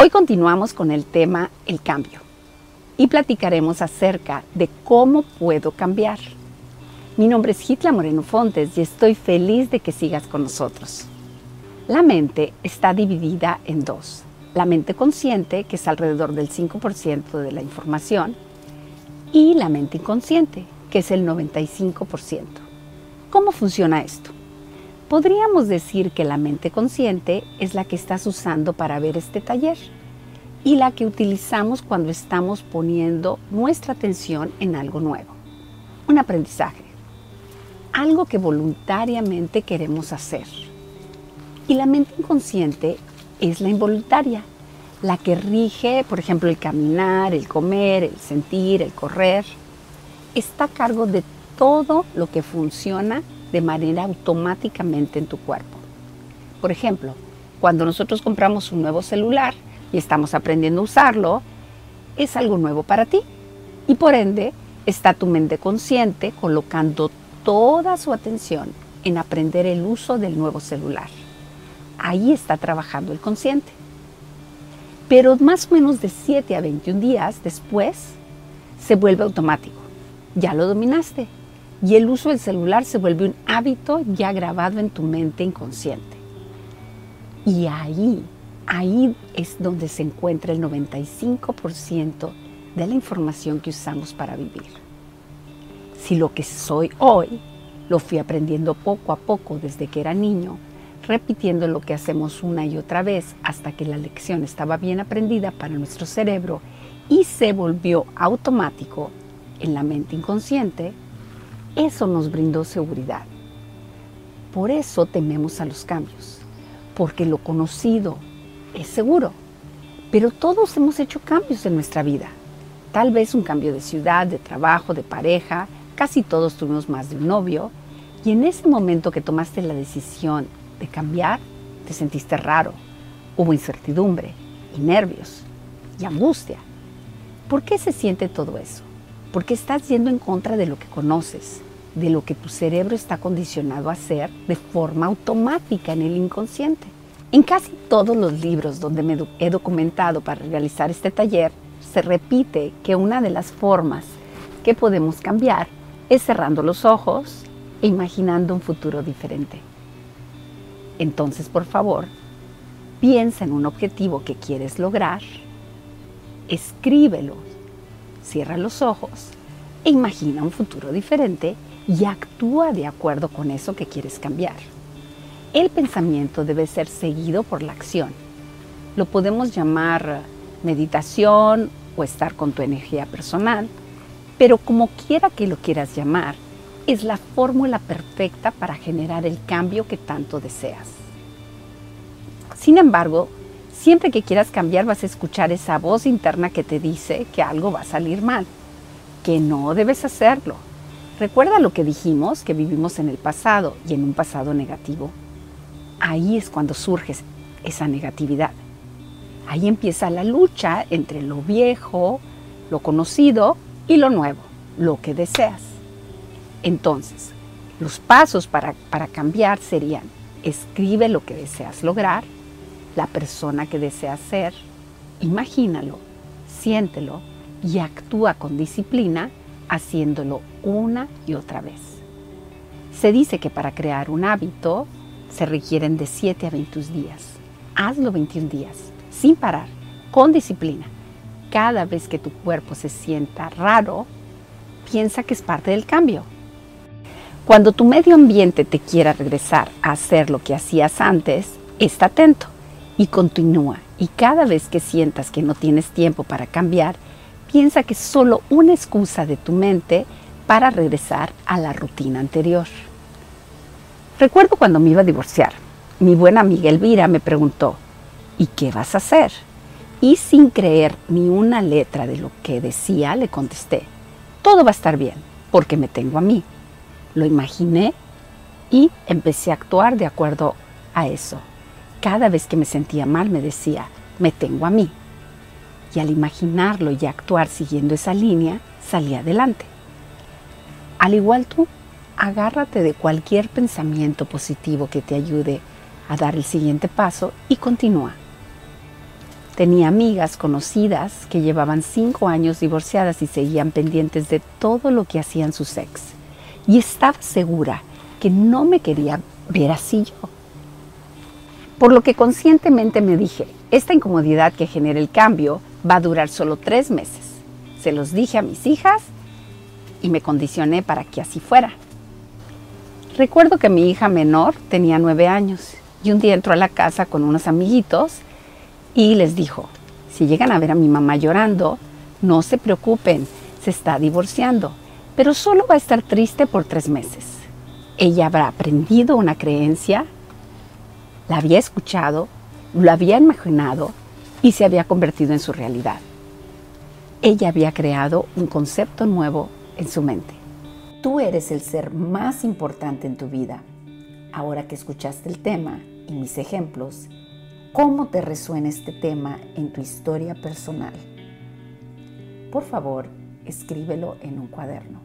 Hoy continuamos con el tema el cambio y platicaremos acerca de cómo puedo cambiar. Mi nombre es Hitla Moreno Fontes y estoy feliz de que sigas con nosotros. La mente está dividida en dos. La mente consciente, que es alrededor del 5% de la información, y la mente inconsciente, que es el 95%. ¿Cómo funciona esto? Podríamos decir que la mente consciente es la que estás usando para ver este taller y la que utilizamos cuando estamos poniendo nuestra atención en algo nuevo. Un aprendizaje, algo que voluntariamente queremos hacer. Y la mente inconsciente es la involuntaria, la que rige, por ejemplo, el caminar, el comer, el sentir, el correr. Está a cargo de todo lo que funciona de manera automáticamente en tu cuerpo. Por ejemplo, cuando nosotros compramos un nuevo celular y estamos aprendiendo a usarlo, es algo nuevo para ti. Y por ende, está tu mente consciente colocando toda su atención en aprender el uso del nuevo celular. Ahí está trabajando el consciente. Pero más o menos de 7 a 21 días después, se vuelve automático. Ya lo dominaste y el uso del celular se vuelve un hábito ya grabado en tu mente inconsciente. Y ahí, ahí es donde se encuentra el 95% de la información que usamos para vivir. Si lo que soy hoy lo fui aprendiendo poco a poco desde que era niño, repitiendo lo que hacemos una y otra vez hasta que la lección estaba bien aprendida para nuestro cerebro y se volvió automático en la mente inconsciente, eso nos brindó seguridad. Por eso tememos a los cambios, porque lo conocido es seguro. Pero todos hemos hecho cambios en nuestra vida. Tal vez un cambio de ciudad, de trabajo, de pareja, casi todos tuvimos más de un novio, y en ese momento que tomaste la decisión de cambiar, te sentiste raro, hubo incertidumbre y nervios y angustia. ¿Por qué se siente todo eso? Porque estás yendo en contra de lo que conoces, de lo que tu cerebro está condicionado a hacer de forma automática en el inconsciente. En casi todos los libros donde me he documentado para realizar este taller, se repite que una de las formas que podemos cambiar es cerrando los ojos e imaginando un futuro diferente. Entonces, por favor, piensa en un objetivo que quieres lograr, escríbelo, cierra los ojos e imagina un futuro diferente y actúa de acuerdo con eso que quieres cambiar. El pensamiento debe ser seguido por la acción. Lo podemos llamar meditación o estar con tu energía personal, pero como quiera que lo quieras llamar, es la fórmula perfecta para generar el cambio que tanto deseas. Sin embargo, siempre que quieras cambiar vas a escuchar esa voz interna que te dice que algo va a salir mal, que no debes hacerlo, Recuerda lo que dijimos, que vivimos en el pasado y en un pasado negativo. Ahí es cuando surge esa negatividad. Ahí empieza la lucha entre lo viejo, lo conocido y lo nuevo, lo que deseas. Entonces, los pasos para, para cambiar serían, escribe lo que deseas lograr, la persona que deseas ser, imagínalo, siéntelo y actúa con disciplina haciéndolo una y otra vez. Se dice que para crear un hábito se requieren de 7 a 21 días. Hazlo 21 días, sin parar, con disciplina. Cada vez que tu cuerpo se sienta raro, piensa que es parte del cambio. Cuando tu medio ambiente te quiera regresar a hacer lo que hacías antes, está atento y continúa. Y cada vez que sientas que no tienes tiempo para cambiar, piensa que es solo una excusa de tu mente para regresar a la rutina anterior. Recuerdo cuando me iba a divorciar, mi buena amiga Elvira me preguntó, ¿y qué vas a hacer? Y sin creer ni una letra de lo que decía, le contesté, todo va a estar bien, porque me tengo a mí. Lo imaginé y empecé a actuar de acuerdo a eso. Cada vez que me sentía mal me decía, me tengo a mí y al imaginarlo y actuar siguiendo esa línea, salí adelante. Al igual tú, agárrate de cualquier pensamiento positivo que te ayude a dar el siguiente paso y continúa. Tenía amigas conocidas que llevaban cinco años divorciadas y seguían pendientes de todo lo que hacían sus ex. Y estaba segura que no me quería ver así yo. Por lo que conscientemente me dije, esta incomodidad que genera el cambio va a durar solo tres meses. Se los dije a mis hijas y me condicioné para que así fuera. Recuerdo que mi hija menor tenía nueve años y un día entró a la casa con unos amiguitos y les dijo, si llegan a ver a mi mamá llorando, no se preocupen, se está divorciando, pero solo va a estar triste por tres meses. Ella habrá aprendido una creencia, la había escuchado, lo había imaginado y se había convertido en su realidad. Ella había creado un concepto nuevo en su mente. Tú eres el ser más importante en tu vida. Ahora que escuchaste el tema y mis ejemplos, cómo te resuena este tema en tu historia personal. Por favor, escríbelo en un cuaderno.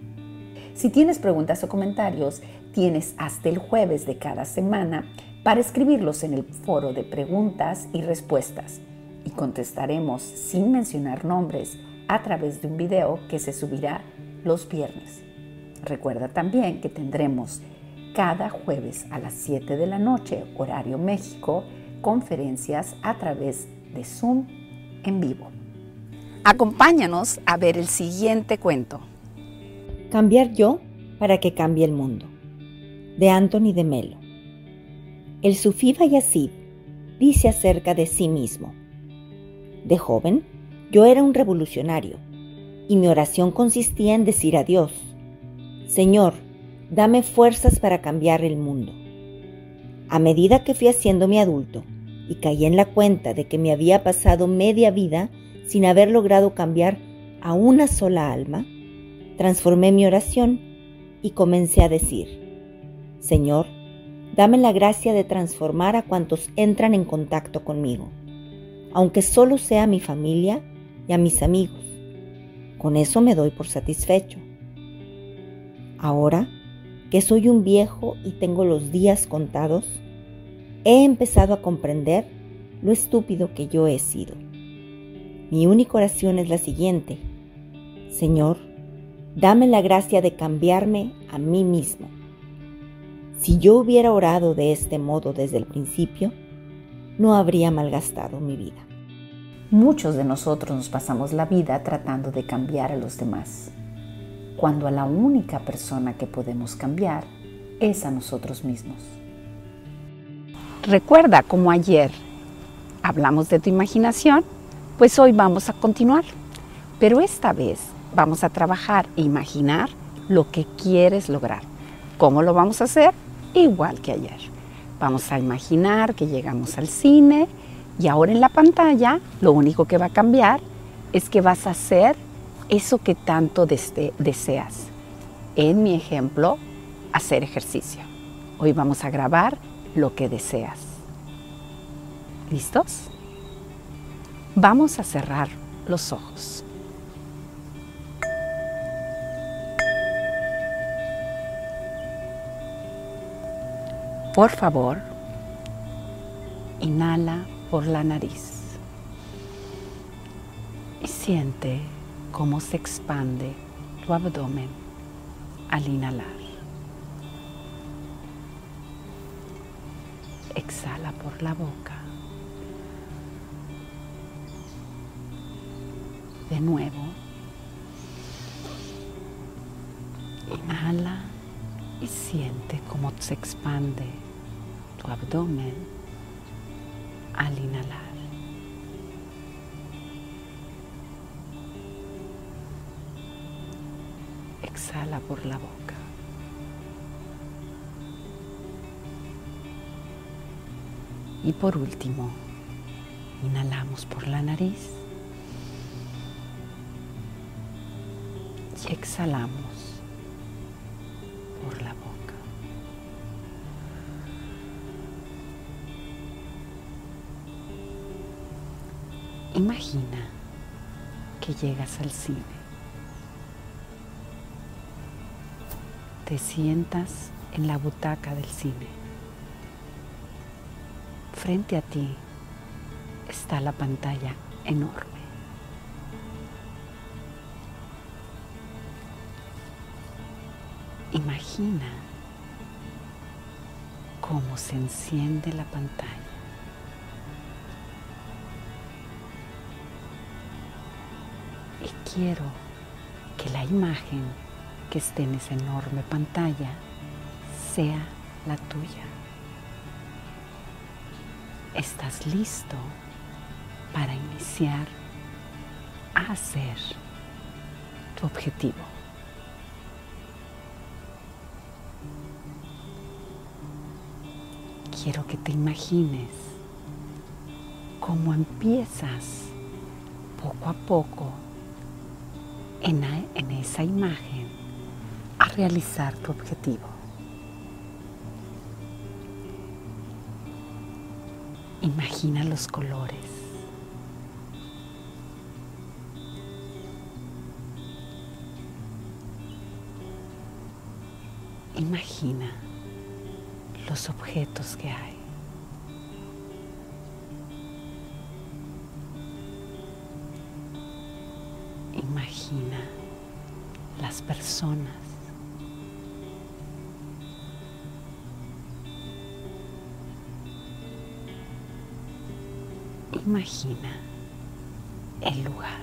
Si tienes preguntas o comentarios, tienes hasta el jueves de cada semana para escribirlos en el foro de preguntas y respuestas y contestaremos sin mencionar nombres a través de un video que se subirá los viernes. Recuerda también que tendremos cada jueves a las 7 de la noche, horario México, conferencias a través de Zoom en vivo. Acompáñanos a ver el siguiente cuento. Cambiar yo para que cambie el mundo. De Anthony de Melo. El sufí Yazid dice acerca de sí mismo. De joven, yo era un revolucionario y mi oración consistía en decir a Dios, Señor, dame fuerzas para cambiar el mundo. A medida que fui haciéndome adulto, y caí en la cuenta de que me había pasado media vida sin haber logrado cambiar a una sola alma, transformé mi oración y comencé a decir, Señor, dame la gracia de transformar a cuantos entran en contacto conmigo, aunque solo sea mi familia y a mis amigos. Con eso me doy por satisfecho. Ahora que soy un viejo y tengo los días contados, he empezado a comprender lo estúpido que yo he sido. Mi única oración es la siguiente. Señor, dame la gracia de cambiarme a mí mismo. Si yo hubiera orado de este modo desde el principio, no habría malgastado mi vida. Muchos de nosotros nos pasamos la vida tratando de cambiar a los demás, cuando a la única persona que podemos cambiar es a nosotros mismos. Recuerda como ayer hablamos de tu imaginación, pues hoy vamos a continuar. Pero esta vez vamos a trabajar e imaginar lo que quieres lograr. ¿Cómo lo vamos a hacer? Igual que ayer. Vamos a imaginar que llegamos al cine y ahora en la pantalla lo único que va a cambiar es que vas a hacer eso que tanto deseas. En mi ejemplo, hacer ejercicio. Hoy vamos a grabar lo que deseas. ¿Listos? Vamos a cerrar los ojos. Por favor, inhala por la nariz y siente cómo se expande tu abdomen al inhalar. exhala por la boca. De nuevo. Inhala y siente cómo se expande tu abdomen al inhalar. Exhala por la boca. Y por último, inhalamos por la nariz y exhalamos Imagina que llegas al cine. Te sientas en la butaca del cine frente a ti está la pantalla enorme. Imagina cómo se enciende la pantalla. Quiero que la imagen que esté en esa enorme pantalla sea la tuya. ¿Estás listo para iniciar a hacer tu objetivo? Quiero que te imagines cómo empiezas poco a poco en, esa imagen a realizar tu objetivo. Imagina los colores. Imagina los objetos que hay. Personas. Imagina el lugar.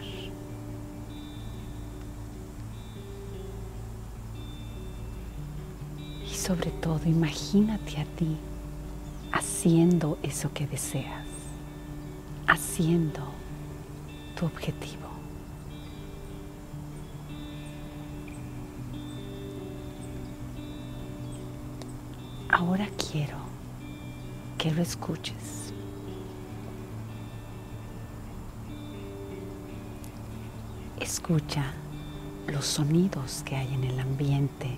Y sobre todo, imagínate a ti haciendo eso que deseas, haciendo tu objetivo. Quiero que lo escuches. Escucha los sonidos que hay en el ambiente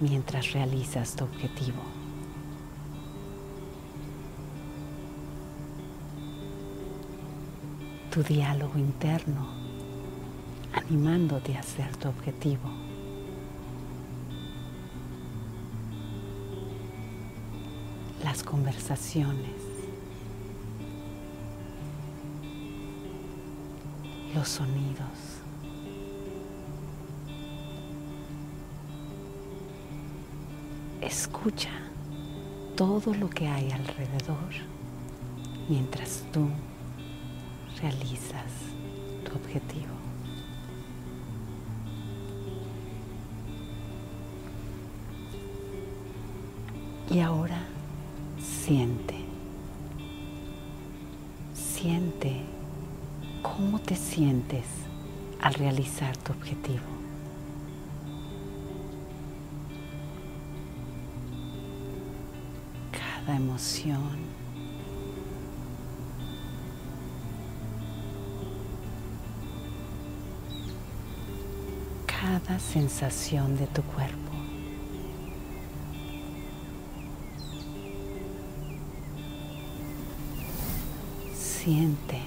mientras realizas tu objetivo. Tu diálogo interno animándote a hacer tu objetivo. Las conversaciones. Los sonidos. Escucha todo lo que hay alrededor mientras tú realizas tu objetivo. Y ahora siente, siente cómo te sientes al realizar tu objetivo. Cada emoción cada sensación de tu cuerpo. Siente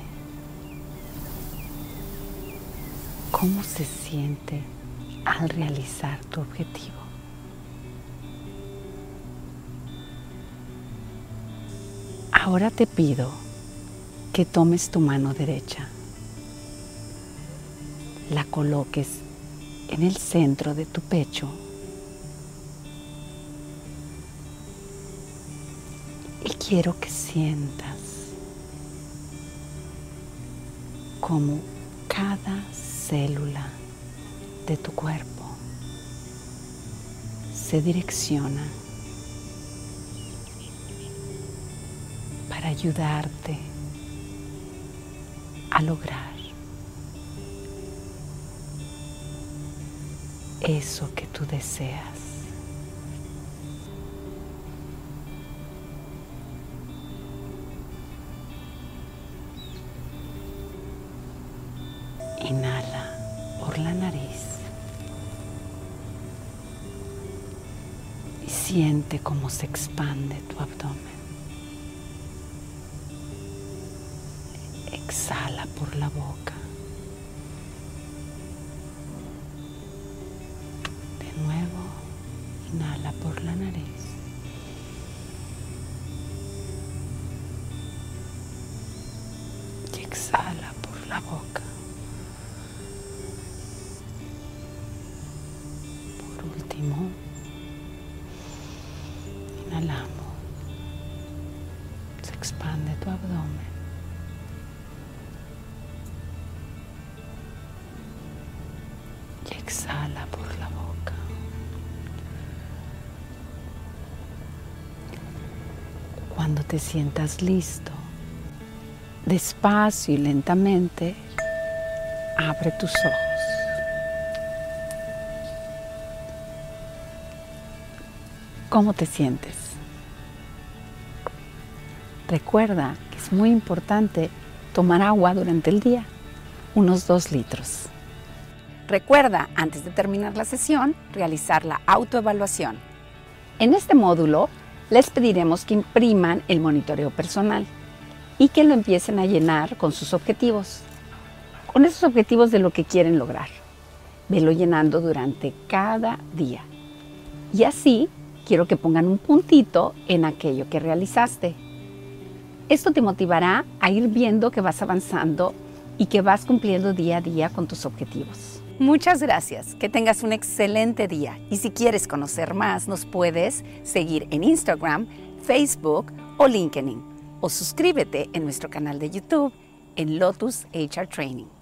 cómo se siente al realizar tu objetivo. Ahora te pido que tomes tu mano derecha, la coloques en el centro de tu pecho y quiero que sientas como cada célula de tu cuerpo se direcciona para ayudarte a lograr eso que tú deseas. Siente cómo se expande tu abdomen. Exhala por la boca. De nuevo, inhala por la nariz. Expande tu abdomen. Y exhala por la boca. Cuando te sientas listo, despacio y lentamente, abre tus ojos. ¿Cómo te sientes? Recuerda que es muy importante tomar agua durante el día, unos dos litros. Recuerda, antes de terminar la sesión, realizar la autoevaluación. En este módulo, les pediremos que impriman el monitoreo personal y que lo empiecen a llenar con sus objetivos, con esos objetivos de lo que quieren lograr. Velo llenando durante cada día. Y así quiero que pongan un puntito en aquello que realizaste. Esto te motivará a ir viendo que vas avanzando y que vas cumpliendo día a día con tus objetivos. Muchas gracias, que tengas un excelente día y si quieres conocer más nos puedes seguir en Instagram, Facebook o LinkedIn o suscríbete en nuestro canal de YouTube en Lotus HR Training.